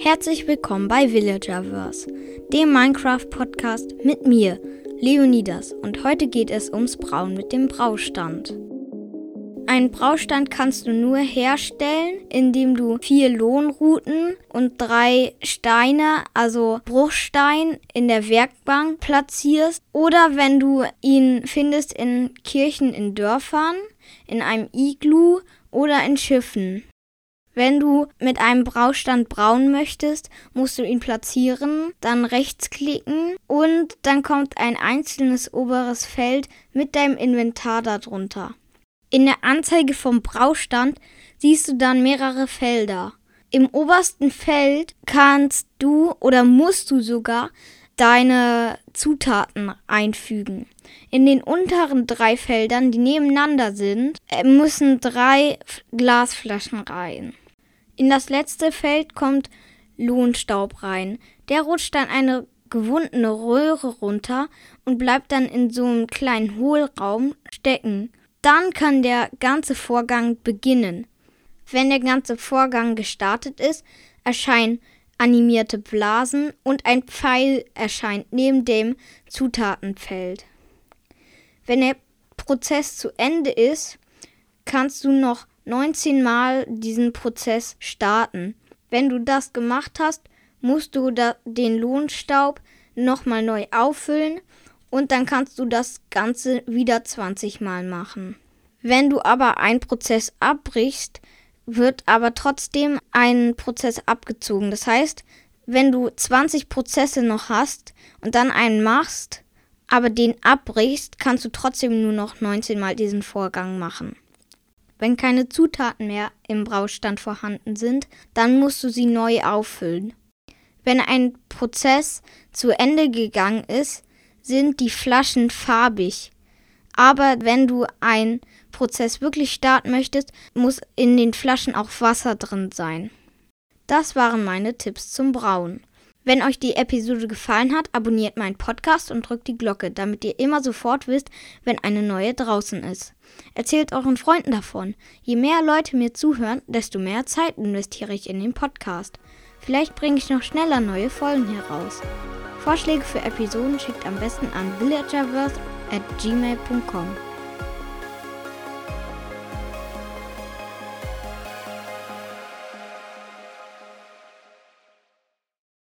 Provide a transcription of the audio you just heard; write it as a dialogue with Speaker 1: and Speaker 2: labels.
Speaker 1: Herzlich willkommen bei Villagerverse, dem Minecraft-Podcast mit mir, Leonidas. Und heute geht es ums Brauen mit dem Braustand. Einen Braustand kannst du nur herstellen, indem du vier Lohnruten und drei Steine, also Bruchstein, in der Werkbank platzierst. Oder wenn du ihn findest in Kirchen in Dörfern, in einem Iglu oder in Schiffen. Wenn du mit einem Braustand brauen möchtest, musst du ihn platzieren, dann rechtsklicken und dann kommt ein einzelnes oberes Feld mit deinem Inventar darunter. In der Anzeige vom Braustand siehst du dann mehrere Felder. Im obersten Feld kannst du oder musst du sogar deine Zutaten einfügen. In den unteren drei Feldern, die nebeneinander sind, äh, müssen drei Glasflaschen rein. In das letzte Feld kommt Lohnstaub rein. Der rutscht dann eine gewundene Röhre runter und bleibt dann in so einem kleinen Hohlraum stecken. Dann kann der ganze Vorgang beginnen. Wenn der ganze Vorgang gestartet ist, erscheinen animierte Blasen und ein Pfeil erscheint neben dem Zutatenfeld. Wenn der Prozess zu Ende ist, kannst du noch 19 Mal diesen Prozess starten. Wenn du das gemacht hast, musst du den Lohnstaub nochmal neu auffüllen und dann kannst du das Ganze wieder 20 Mal machen. Wenn du aber einen Prozess abbrichst, wird aber trotzdem ein Prozess abgezogen. Das heißt, wenn du 20 Prozesse noch hast und dann einen machst, aber den abbrichst, kannst du trotzdem nur noch 19 Mal diesen Vorgang machen. Wenn keine Zutaten mehr im Braustand vorhanden sind, dann musst du sie neu auffüllen. Wenn ein Prozess zu Ende gegangen ist, sind die Flaschen farbig. Aber wenn du einen Prozess wirklich starten möchtest, muss in den Flaschen auch Wasser drin sein. Das waren meine Tipps zum Brauen. Wenn euch die Episode gefallen hat, abonniert meinen Podcast und drückt die Glocke, damit ihr immer sofort wisst, wenn eine neue draußen ist. Erzählt euren Freunden davon. Je mehr Leute mir zuhören, desto mehr Zeit investiere ich in den Podcast. Vielleicht bringe ich noch schneller neue Folgen heraus. Vorschläge für Episoden schickt am besten an villagerverse at gmail.com.